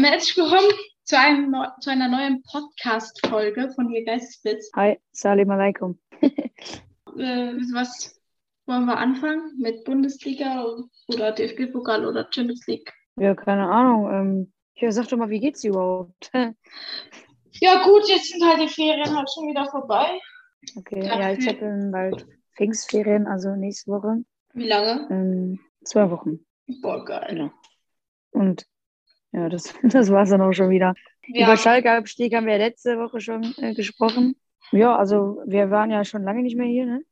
Herzlich willkommen zu, einem, zu einer neuen Podcast-Folge von hier Geistesblitz. Hi, Salim alaikum. Äh, was wollen wir anfangen? Mit Bundesliga oder DFB-Pokal oder Champions League? Ja, keine Ahnung. Ähm, ja, sag doch mal, wie geht's überhaupt? Ja, gut, jetzt sind halt die Ferien halt schon wieder vorbei. Okay, Ja, ja, ich habe bald Pfingstferien, also nächste Woche. Wie lange? Ähm, zwei Wochen. Boah, geil. Genau. Und ja, das, das war's dann auch schon wieder. Ja, Über Schalke-Abstieg haben wir letzte Woche schon äh, gesprochen. Ja, also wir waren ja schon lange nicht mehr hier, ne?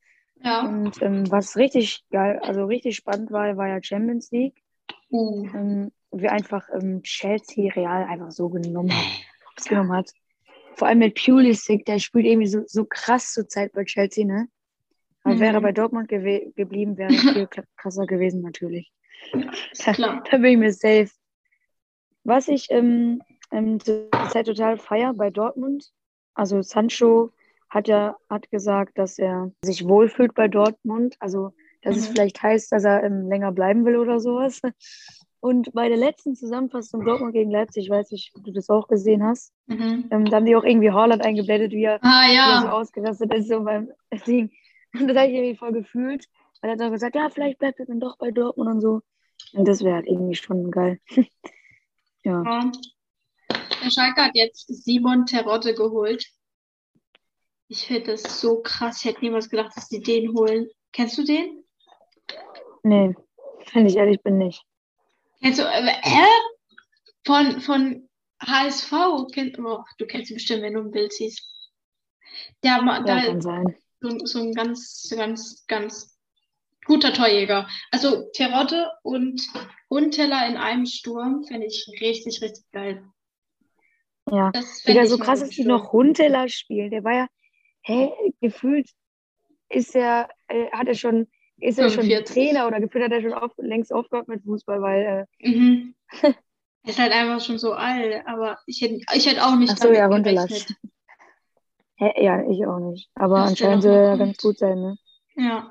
ja. Und ähm, was richtig geil, also richtig spannend war, war ja Champions League. Uh. Ähm, wir einfach ähm, Chelsea Real einfach so genommen hat, hops genommen hat. Vor allem mit Pulisic, der spielt irgendwie so, so krass zur Zeit bei Chelsea, ne? Aber Mhm. wäre bei Dortmund gewe geblieben, wäre es viel krasser gewesen natürlich. Ist klar. Da bin ich mir safe. Was ich ähm, ähm, zur Zeit total feier bei Dortmund, also Sancho hat ja hat gesagt, dass er sich wohlfühlt bei Dortmund, also dass es Mhm. vielleicht heißt, dass er ähm, länger bleiben will oder sowas. Und bei der letzten Zusammenfassung Dortmund gegen Leipzig, ich weiß nicht, ob du das auch gesehen hast, Mhm. ähm, da haben die auch irgendwie Haaland eingeblendet, wie er, Ah, er so ja. ausgerastet ist so beim Ding. Und das habe ich irgendwie voll gefühlt, weil er hat dann gesagt, ja, vielleicht bleibt er dann doch bei Dortmund und so. Und das wäre halt irgendwie schon geil. Ja. Ja. Der Schalke hat jetzt Simon Terodde geholt. Ich finde das so krass. Ich hätte niemals gedacht, dass die den holen. Kennst du den? Nee, wenn ich ehrlich bin, nicht. Kennst du, äh? Von, von HSV? Kenn, oh, du kennst ihn bestimmt, wenn du ein Bild siehst. Der, Ja, da, kann sein. so, so ein ganz, ganz, ganz guter Torjäger. Also Terodde und Unteller in einem Sturm finde ich richtig, richtig geil. Ja. Das ich so krass, dass die Sturm. noch Huntela spielen. Der war ja, hä, gefühlt ist er, äh, hat er schon, ist er schon 45. Trainer oder gefühlt hat er schon auf, längst aufgehört mit Fußball, weil, äh, Mhm. Ist halt einfach schon so alt, aber ich hätte, ich hätte auch nicht ach so, ja. Hä, ja, ich auch nicht. Aber der anscheinend soll er ganz gut sein, ne? Ja.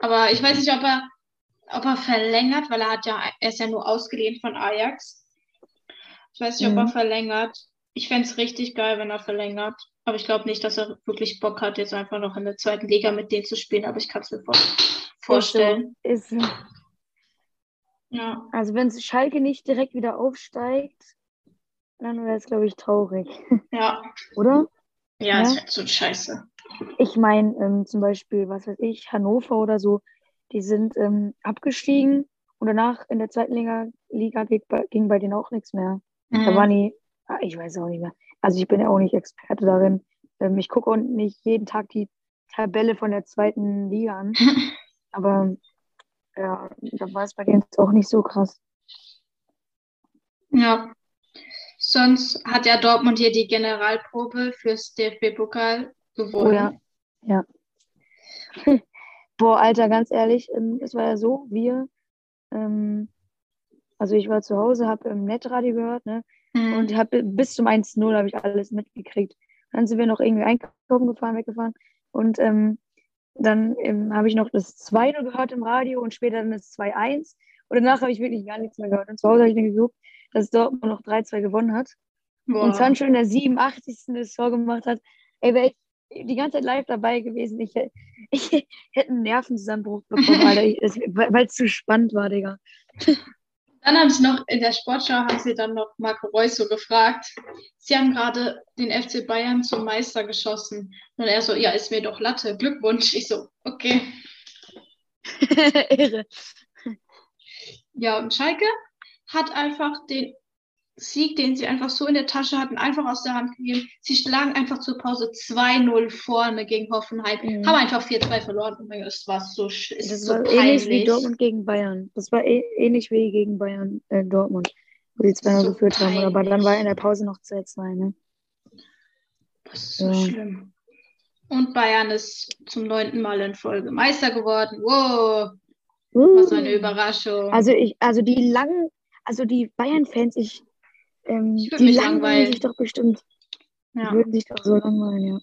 Aber ich weiß nicht, ob er, ob er verlängert, weil er hat ja, er ist ja nur ausgeliehen von Ajax. Ich weiß nicht, ob er Mhm. verlängert. Ich fände es richtig geil, wenn er verlängert. Aber ich glaube nicht, dass er wirklich Bock hat, jetzt einfach noch in der zweiten Liga mit denen zu spielen. Aber ich kann es mir vor vorstellen. Ist so. Ist so. Ja. Also wenn Schalke nicht direkt wieder aufsteigt, dann wäre es, glaube ich, traurig, Ja. oder? Ja, Ja. halt so scheiße. Ich meine, ähm, zum Beispiel, was weiß ich, Hannover oder so, die sind ähm, abgestiegen und danach in der zweiten Liga, Liga ging, bei, ging bei denen auch nichts mehr. Da Mhm. waren die, ah, ich weiß auch nicht mehr. Also ich bin ja auch nicht Experte darin. Ähm, ich gucke auch nicht jeden Tag die Tabelle von der zweiten Liga an. Aber ja, da war es bei denen auch nicht so krass. Ja. Sonst hat ja Dortmund hier die Generalprobe fürs DFB-Pokal gewonnen. Oh ja. Ja. Boah, Alter, ganz ehrlich, ähm, es war ja so, wir, ähm, also ich war zu Hause, habe im Netradio gehört, ne? Mhm. Und habe bis zum 1-0 habe ich alles mitgekriegt. Dann sind wir noch irgendwie einkaufen gefahren, weggefahren. Und ähm, dann ähm, habe ich noch das 2-0 gehört im Radio und später dann das 2-1. Und danach habe ich wirklich gar nichts mehr gehört. Und zu Hause habe ich dann geguckt, dass Dortmund noch 3-2 gewonnen hat. Boah. Und Sancho in der 87. das Tor gemacht hat. Ey, wäre ich die ganze Zeit live dabei gewesen, ich, hätte- ich hätte einen Nervenzusammenbruch bekommen, weil es zu spannend war, Digga. Dann haben sie noch in der Sportschau haben sie dann noch Marco Reus so gefragt. Sie haben gerade den FC Bayern zum Meister geschossen. Und er so, ja, ist mir doch Latte. Glückwunsch. Ich so, okay. Irre. Ja, und Schalke hat einfach den Sieg, den sie einfach so in der Tasche hatten, einfach aus der Hand gegeben. Sie lagen einfach zur Pause 2-0 vorne gegen Hoffenheim, Mhm. haben einfach 4-2 verloren. Oh das war so, ist Das so war ähnlich wie peinlich. Dortmund gegen Bayern. Das war ähnlich wie gegen Bayern, äh, Dortmund, wo die 2 So geführt haben. Aber dann peinlich. war in der Pause noch 2-2, ne? Das ist so Ja. schlimm. Und Bayern ist zum neunten Mal in Folge Meister geworden. Wow, was eine Überraschung. Also ich, also die langen, also die Bayern-Fans, ich, ähm, die mich langweilen langweilen. sich doch bestimmt. Die ja, würden sich doch so langweilen, ja.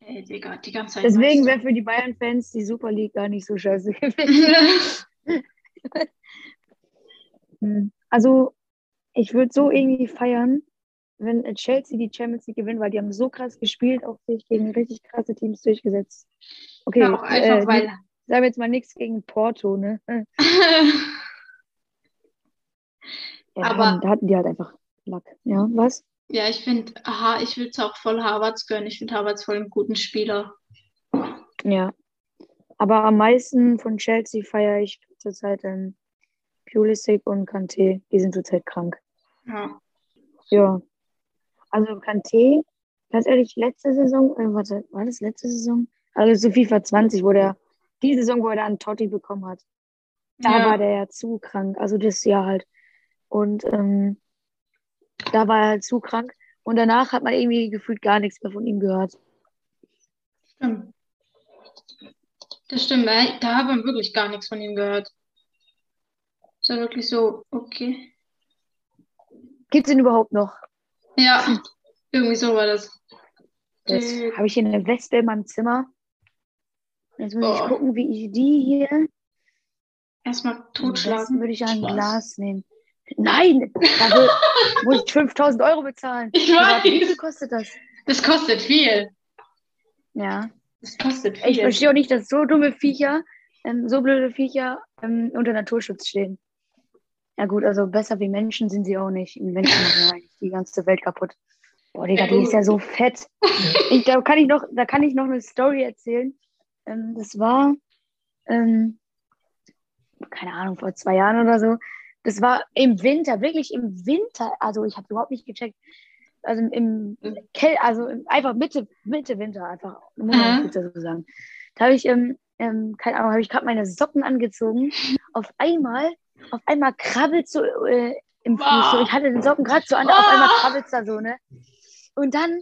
ey, Digga, die ganze Zeit Deswegen wäre für die Bayern-Fans die Super League gar nicht so scheiße gewesen. Also, ich würde so irgendwie feiern, wenn Chelsea die Champions League gewinnt, weil die haben so krass gespielt, auch sich gegen richtig krasse Teams durchgesetzt. Okay, Ja, auch einfach, äh, weil. sagen wir jetzt mal nichts gegen Porto, ne? Ja, Aber- da hatten die halt einfach Lack. Ja, was? Ja, ich finde, aha, ich würde es auch voll Harvards gönnen. Ich finde Harvards voll einen guten Spieler. Ja. Aber am meisten von Chelsea feiere ich zurzeit ähm, Pulisic und Kanté. Die sind zurzeit krank. Ja. Ja. Also Kanté, ganz ehrlich, letzte Saison, äh, warte, war das letzte Saison? Also zu FIFA 20, wo der, die Saison, wo er dann Totti bekommen hat. Da Ja. war der ja zu krank. Also das Jahr halt. Und ähm, da war er halt zu krank. Und danach hat man irgendwie gefühlt gar nichts mehr von ihm gehört. Stimmt. Das stimmt, ey. Da hat man wirklich gar nichts von ihm gehört. Ist ja wirklich so, okay. Gibt's ihn überhaupt noch? Ja, irgendwie so war das. Jetzt Äh, habe ich hier eine Wespe in meinem Zimmer. Jetzt muss ich Oh. gucken, wie ich die hier. Erstmal totschlagen. würde ich ein Spaß. Glas nehmen. Nein, dafür muss ich 5000 Euro bezahlen. Ich Warte, Wie viel weiß. kostet das? Das kostet viel. Ja. Das kostet Ich viel. verstehe auch nicht, dass so dumme Viecher, ähm, so blöde Viecher ähm, unter Naturschutz stehen. Ja gut, also besser wie Menschen sind sie auch nicht. Menschen machen eigentlich die ganze Welt kaputt. Boah, Digga, die ist ja so fett. Ich, da, kann ich noch, da kann ich noch eine Story erzählen. Ähm, das war, ähm, keine Ahnung, vor zwei Jahren oder so. Das war im Winter, wirklich im Winter. Also ich habe überhaupt nicht gecheckt. Also im, im Kel also einfach Mitte, Mitte Winter, einfach, muss man Mhm. nicht dazu sagen. Da habe ich, ähm, ähm, keine Ahnung, habe ich gerade meine Socken angezogen. Auf einmal, auf einmal krabbelt so äh, im Fuß. So, ich hatte den Socken gerade so an, auf einmal krabbelt da so, ne? Und dann,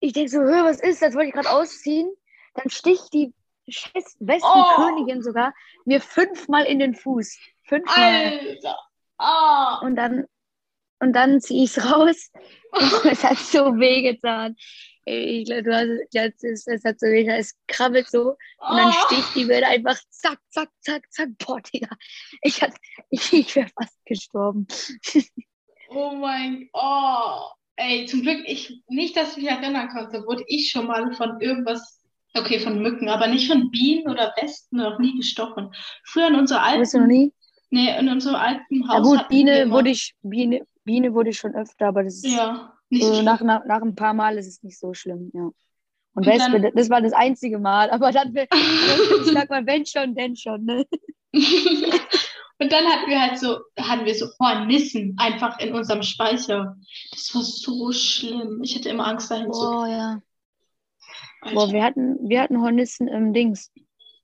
ich denke so, hör, was ist das? Wollte ich gerade ausziehen. Dann sticht die scheiß Westenkönigin sogar mir fünfmal in den Fuß. Fünfmal. Alter. Ah. Und dann, und dann ziehe ich es raus. Es hat so wehgetan. Ey, Ich glaube, du hast jetzt ist, es hat so weh, es krabbelt so und dann Ah. sticht die mir einfach zack, zack, zack, zack. Boah, Digga. Ich, hat, ich, ich wäre fast gestorben. Oh mein Oh. Ey, zum Glück, ich, nicht, dass ich mich erinnern konnte, wurde ich schon mal von irgendwas, okay, von Mücken, aber nicht von Bienen oder Wespen noch nie gestochen. Früher in unserer alten, Bist du noch nie? Nee, in unserem alten Haus Ja gut, Biene wurde ich, Biene, Biene wurde ich schon öfter, aber das ist ja, nicht so nach, nach, nach ein paar Mal ist es nicht so schlimm, ja. Und Und Wespe, dann- das war das einzige Mal, aber dann, ich sag mal, wenn schon, denn schon, ne? Und dann hatten wir halt so, hatten wir so Hornissen einfach in unserem Speicher. Das war so schlimm. Ich hatte immer Angst dahin zu. Boah, ja. Alter. Boah, wir hatten, wir hatten Hornissen im Dings.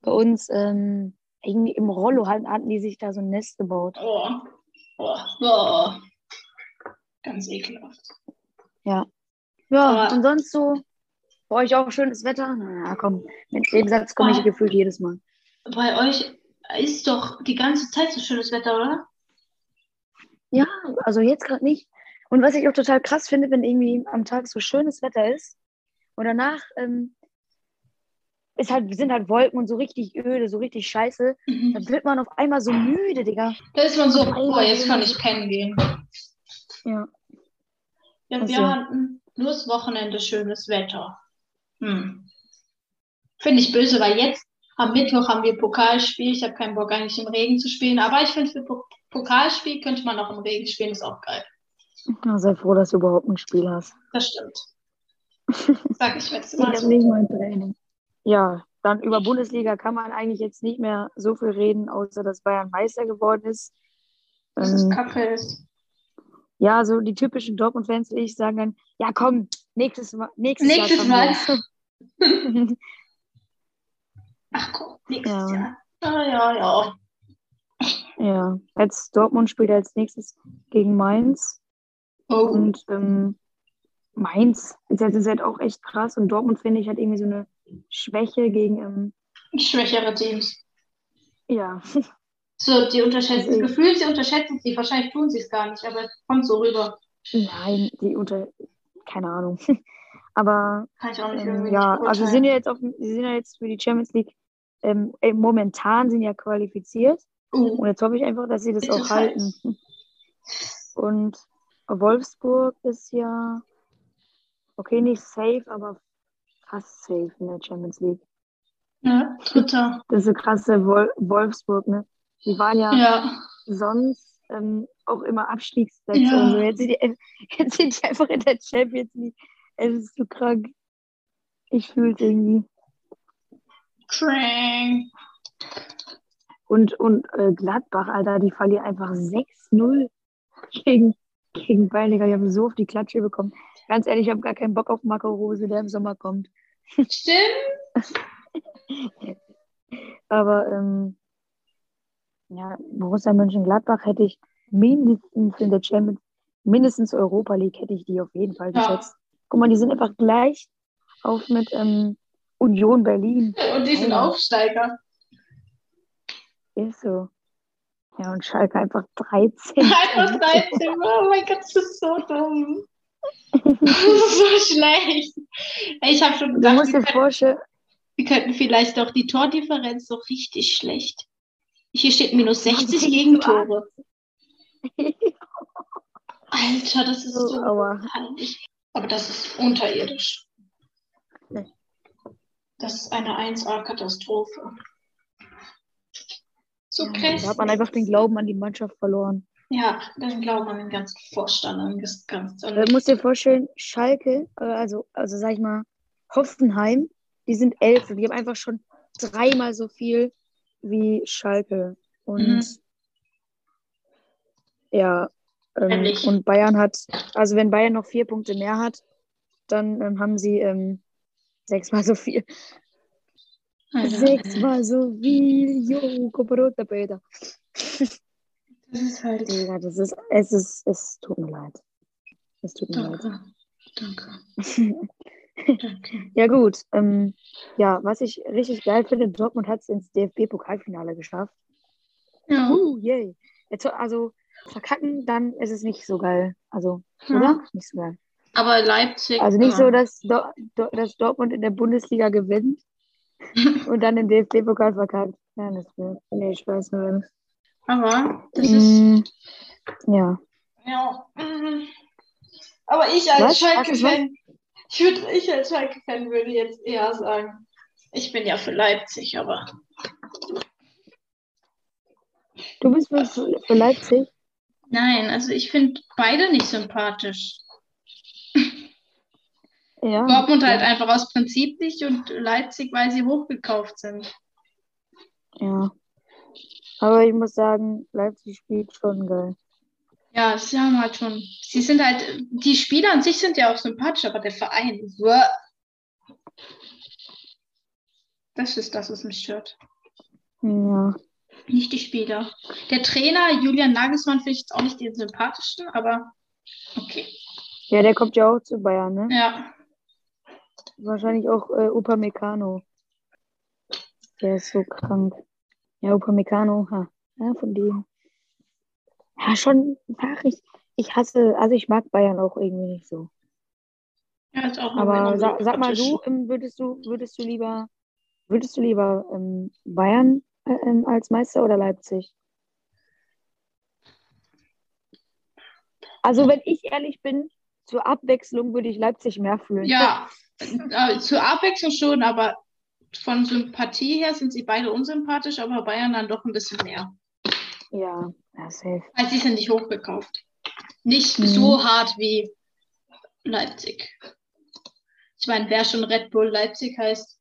Bei uns ähm, irgendwie im Rollo hatten, hatten die sich da so ein Nest gebaut. Oh. Oh. Oh. Ganz ekelhaft. Ja, Aber- und sonst so, bei euch auch schönes Wetter? Na komm, mit dem Satz komme ich Oh. gefühlt jedes Mal. Bei euch ist doch die ganze Zeit so schönes Wetter, oder? Ja, also jetzt gerade nicht. Und was ich auch total krass finde, wenn irgendwie am Tag so schönes Wetter ist und danach ähm, ist halt, sind halt Wolken und so richtig öde, so richtig scheiße, Mhm. dann wird man auf einmal so müde, Digga. Da ist man so, boah, jetzt kann ich pennen gehen. Ja. Ja, wir so. hatten nur das Wochenende schönes Wetter. Hm. Finde ich böse, weil jetzt am Mittwoch haben wir Pokalspiel. Ich habe keinen Bock eigentlich im Regen zu spielen, aber ich finde für Po- Pokalspiel könnte man auch im Regen spielen, ist auch geil. Na, sei froh, dass du überhaupt ein Spiel hast. Das stimmt. Sag ich jetzt Ich mal habe so. nicht mal ein Training. Ja, dann über Bundesliga kann man eigentlich jetzt nicht mehr so viel reden, außer dass Bayern Meister geworden ist. Dass es Ähm, kacke ist. ja, so die typischen Dortmund-Fans, will ich sagen dann, ja komm, nächstes Mal. Nächstes, Nächstes Jahr Mal. es. Ach komm, nächstes Ja. Jahr. Ah, ja, ja. ja, jetzt Dortmund spielt als nächstes gegen Mainz. Oh. Und ähm, Mainz ist jetzt, ist halt auch echt krass. Und Dortmund, finde ich, hat irgendwie so eine Schwäche gegen, ähm, Schwächere Teams. ja, So, die unterschätzen, Also ich- gefühlt, sie unterschätzen sie. Wahrscheinlich tun sie es gar nicht, aber es kommt so rüber. nein, die unter, keine Ahnung. Aber Kann ich auch nicht ähm, ja, nicht also sind ja jetzt auf, sie sind ja jetzt für die Champions League ähm, äh, momentan sind ja qualifiziert. Uh, Und jetzt hoffe ich einfach, dass sie das Bitte auch halten. Und Wolfsburg ist ja, okay, nicht safe, aber fast safe in der Champions League. Ja, dritter. Das ist so krasse Wol Wolfsburg, ne? Die waren ja, Ja. sonst ähm, auch immer Abstiegsplätze Ja. so. Jetzt sind, die, jetzt sind die einfach in der Champions League. Es ist so krank. Ich fühle es irgendwie. Crank. Und, und äh, Gladbach, Alter, die verlieren einfach 6-0 gegen, gegen Bayern. Die haben so auf die Klatsche bekommen. Ganz ehrlich, ich habe gar keinen Bock auf Marco Rose, der im Sommer kommt. Stimmt. Aber ähm, ja, Borussia Mönchengladbach hätte ich mindestens in der Champions, mindestens Europa League hätte ich die auf jeden Fall Ja. gesetzt. Guck mal, die sind einfach gleich auf mit ähm, Union Berlin. Und die sind Ja. Aufsteiger. Ist so. Ja, und Schalke einfach 13. Einfach 13. Oh mein Gott, das ist so dumm. Das ist so schlecht. Ich habe schon gedacht, wir könnten, wir könnten vielleicht doch die Tordifferenz so richtig schlecht. Hier steht minus 60 Ja, Gegentore. Alter, das ist So, so aber- peinlich. Aber das ist unterirdisch. Das ist eine 1A-Katastrophe. So da krass. hat man einfach den Glauben an die Mannschaft verloren. Ja, dann glaubt man den ganzen Vorstand an das Ganze. Du musst dir vorstellen, Schalke, äh, also, also sag ich mal, Hoffenheim, die sind elf und die haben einfach schon dreimal so viel wie Schalke. Und Mhm. ja, ähm, und Bayern hat, also wenn Bayern noch vier Punkte mehr hat, dann ähm, haben sie ähm, sechsmal so viel. Alter, Sechsmal so viel. Jo, Koparota, Peter. Das ist halt. Digga, das ist, es ist, es tut mir leid. Es tut mir leid. Danke. Danke. Danke. Ja, gut. Ähm, ja, was ich richtig geil finde, Dortmund hat es ins DFB-Pokalfinale geschafft. Ja. Uh, yay. Jetzt, also, verkacken, dann ist es nicht so geil. Also, Ja. oder? Nicht so geil. Aber Leipzig. Also nicht so, ja. dass, Do Do dass Dortmund in der Bundesliga gewinnt und dann im DFB-Pokal verkackt. Ja, das wird. Nee, ich weiß nicht. Aber das ist. Mm, ja. Ja. mm. Aber ich als ist Schalke-Fan. Ich, würd- ich als Schalke-Fan würde jetzt eher sagen, ich bin ja für Leipzig, aber. Du bist für, für Leipzig? Nein, also ich finde beide nicht sympathisch. Ja. Dortmund halt einfach aus Prinzip nicht und Leipzig, weil sie hochgekauft sind. Ja. Aber ich muss sagen, Leipzig spielt schon geil. Ja, sie haben halt schon. Sie sind halt, die Spieler an sich sind ja auch sympathisch, aber der Verein. uah. Das ist das, was mich stört. Ja. Nicht die Spieler. Der Trainer, Julian Nagelsmann, finde ich jetzt auch nicht den sympathischsten, aber okay. Ja, der kommt ja auch zu Bayern, ne? Ja, Wahrscheinlich auch äh, Upamecano. Der ist so krank. Ja, Upamecano, ha. Ja, von dem. Ja, schon, ach, ich, ich hasse, also ich mag Bayern auch irgendwie nicht so. er ist auch Aber irgendwie sag, sag mal du, ähm, würdest du, würdest du lieber, würdest du lieber ähm, Bayern äh, ähm, als Meister oder Leipzig? Also wenn ich ehrlich bin, zur Abwechslung würde ich Leipzig mehr fühlen. Ja, äh, zur Abwechslung schon, aber von Sympathie her sind sie beide unsympathisch, aber Bayern dann doch ein bisschen mehr. Ja, ja, safe. Weil sie sind nicht hochgekauft. Nicht Mhm. so hart wie Leipzig. Ich meine, wer schon Red Bull Leipzig heißt,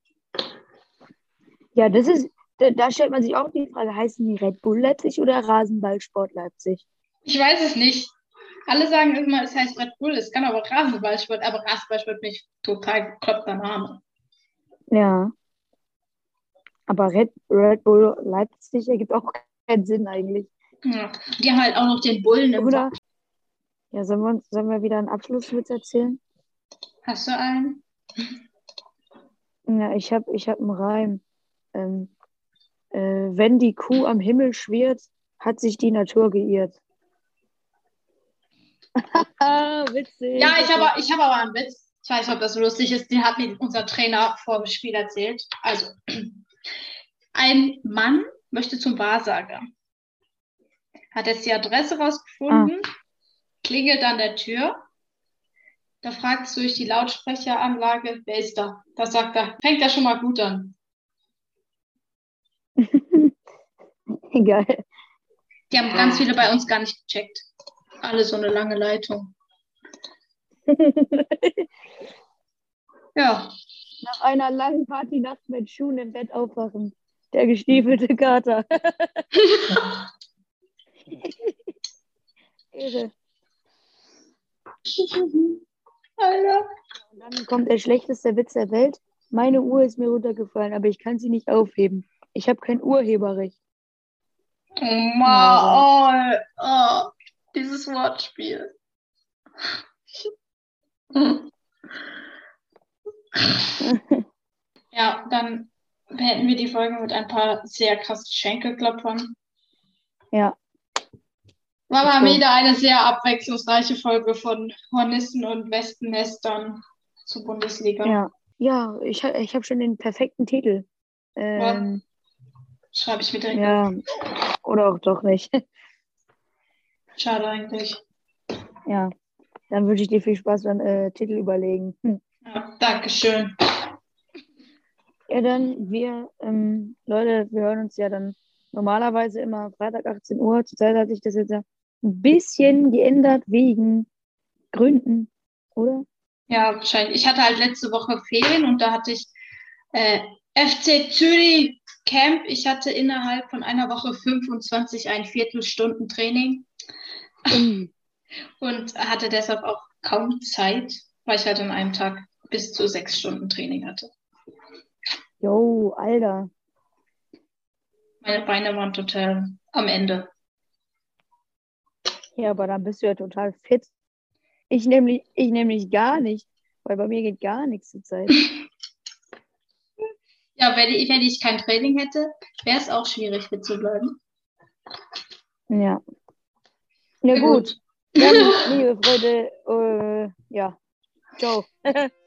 Ja, das ist, da, da stellt man sich auch die Frage, heißen die Red Bull Leipzig oder Rasenballsport Leipzig? ich weiß es nicht. Alle sagen immer, es heißt Red Bull, es kann aber Rasenballsport, aber Rasenballsport nicht total bekloppter Name. Ja. Aber Red, Red Bull Leipzig ergibt auch keinen Sinn eigentlich. Ja. Die haben halt auch noch den Bullen im Oder? Ja, sollen wir, uns, sollen wir wieder einen Abschlusswitz erzählen? Hast du einen? Ja, ich habe ich hab einen Reim. Ähm, äh, wenn die Kuh am Himmel schwirrt, hat sich die Natur geirrt. Witzig. Ja, ich habe ich hab aber einen Witz. Ich weiß nicht, ob das so lustig ist. Den hat mir unser Trainer vor dem Spiel erzählt. Also, ein Mann möchte zum Wahrsager. hat jetzt die Adresse rausgefunden, klingelt an der Tür. Da fragt es durch die Lautsprecheranlage, wer ist da? Da sagt er, fängt er schon mal gut an. Egal. Die haben ganz viele bei uns gar nicht gecheckt. Alle so eine lange Leitung. Ja, Nach einer langen Partynacht mit Schuhen im Bett aufwachen. Der gestiefelte Kater. Irre. Alter. Und dann kommt der schlechteste Witz der Welt. Meine Uhr ist mir runtergefallen, aber ich kann sie nicht aufheben. Ich habe kein Urheberrecht. Oh, Mann. Oh, oh, dieses Wortspiel. Ja, dann beenden wir die Folge mit ein paar sehr krassen Schenkelklopfern. Ja, War mal So. wieder eine sehr abwechslungsreiche Folge von Hornissen und Wespennestern zur Bundesliga. ja. Ja, ich, ich habe schon den perfekten Titel. Ähm, Schreibe ich mit direkt. ja, oder auch doch nicht. Schade eigentlich. Ja, dann wünsche ich dir viel Spaß beim äh, Titel überlegen. Hm. Ja, Dankeschön. Ja, dann, wir, ähm, Leute, wir hören uns ja dann normalerweise immer Freitag 18 Uhr. Zurzeit hat sich das jetzt ja ein bisschen geändert wegen Gründen, oder? Ja, wahrscheinlich. Ich hatte halt letzte Woche Ferien und da hatte ich äh, FC Zürich Camp. Ich hatte innerhalb von einer Woche 25 ein Viertelstunden Training Um, und hatte deshalb auch kaum Zeit, weil ich halt an einem Tag bis zu sechs Stunden Training hatte. Jo, Alter. Meine Beine waren total am Ende. Ja, aber dann bist du ja total fit. Ich nämlich, ich nämlich gar nicht, weil bei mir geht gar nichts zur Zeit. Ja, wenn ich, wenn ich kein Training hätte, wäre es auch schwierig, fit zu bleiben. Ja. Ja, Ja, gut. Dann, liebe Freunde, äh, ja. Ciao.